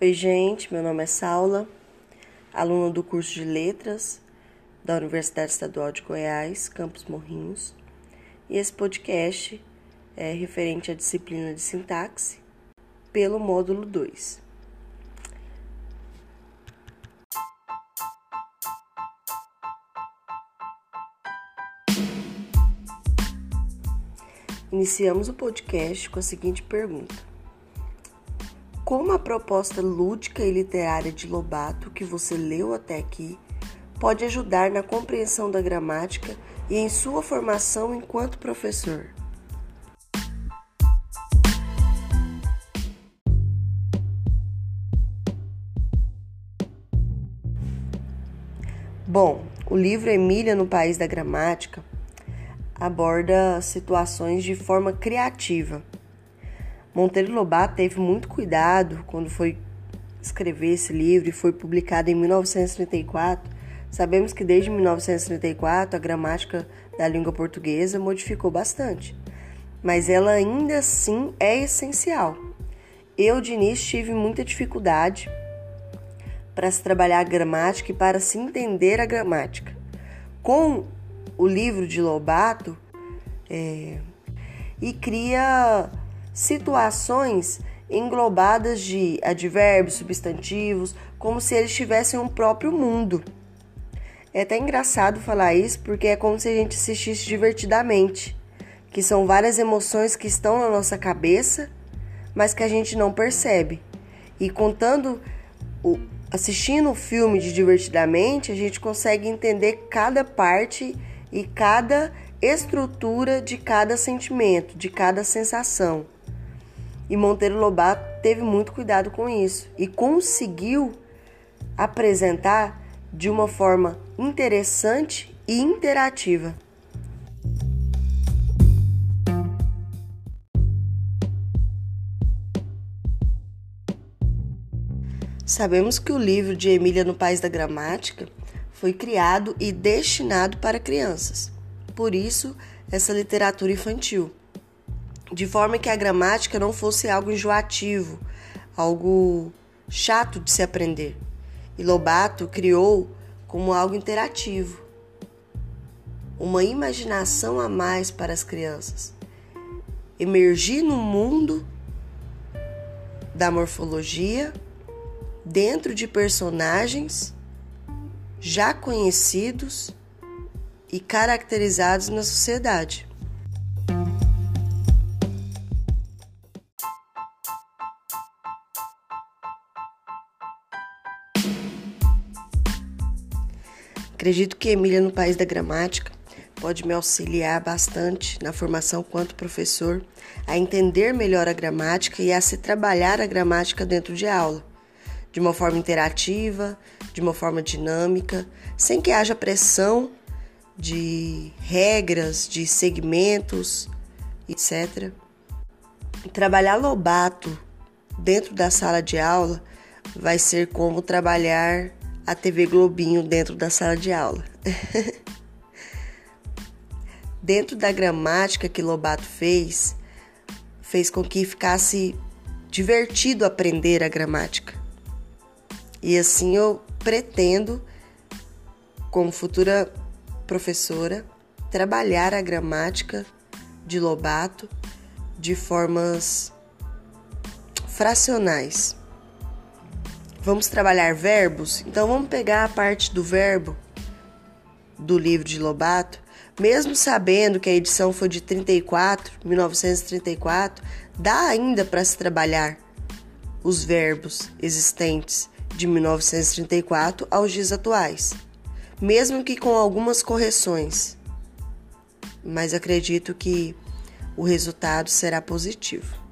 Oi, gente, meu nome é Saula, aluna do curso de Letras da Universidade Estadual de Goiás, Campus Morrinhos, e esse podcast é referente à disciplina de sintaxe pelo módulo 2. Iniciamos o podcast com a seguinte pergunta: Como a proposta lúdica e literária de Lobato que você leu até aqui pode ajudar na compreensão da gramática e em sua formação enquanto professor? Bom, o livro Emília no País da Gramática aborda situações de forma criativa. Monteiro Lobato teve muito cuidado quando foi escrever esse livro e foi publicado em 1934. Sabemos que desde 1934 a gramática da língua portuguesa modificou bastante, mas ela ainda assim é essencial. Eu, de início, tive muita dificuldade para se trabalhar a gramática e para se entender a gramática. Com o livro de Lobato é, e cria situações englobadas de advérbios, substantivos, como se eles tivessem um próprio mundo. É até engraçado falar isso porque é como se a gente assistisse divertidamente, que são várias emoções que estão na nossa cabeça, mas que a gente não percebe. E contando o assistindo o filme de divertidamente, a gente consegue entender cada parte e cada estrutura de cada sentimento, de cada sensação. E Monteiro Lobato teve muito cuidado com isso e conseguiu apresentar de uma forma interessante e interativa. Sabemos que o livro de Emília no País da Gramática foi criado e destinado para crianças. Por isso, essa literatura infantil, de forma que a gramática não fosse algo enjoativo, algo chato de se aprender. E Lobato criou como algo interativo, uma imaginação a mais para as crianças. Emergir no mundo da morfologia dentro de personagens já conhecidos e caracterizados na sociedade. Acredito que Emília no País da Gramática pode me auxiliar bastante na formação quanto professor a entender melhor a gramática e a se trabalhar a gramática dentro de aula de uma forma interativa, de uma forma dinâmica, sem que haja pressão de regras, de segmentos, etc. Trabalhar Lobato dentro da sala de aula vai ser como trabalhar a TV Globinho dentro da sala de aula. dentro da gramática que Lobato fez, fez com que ficasse divertido aprender a gramática. E assim eu pretendo, como futura professora, trabalhar a gramática de Lobato de formas fracionais. Vamos trabalhar verbos? Então vamos pegar a parte do verbo do livro de Lobato, mesmo sabendo que a edição foi de 34, 1934, dá ainda para se trabalhar os verbos existentes de 1934 aos dias atuais, mesmo que com algumas correções. Mas acredito que o resultado será positivo.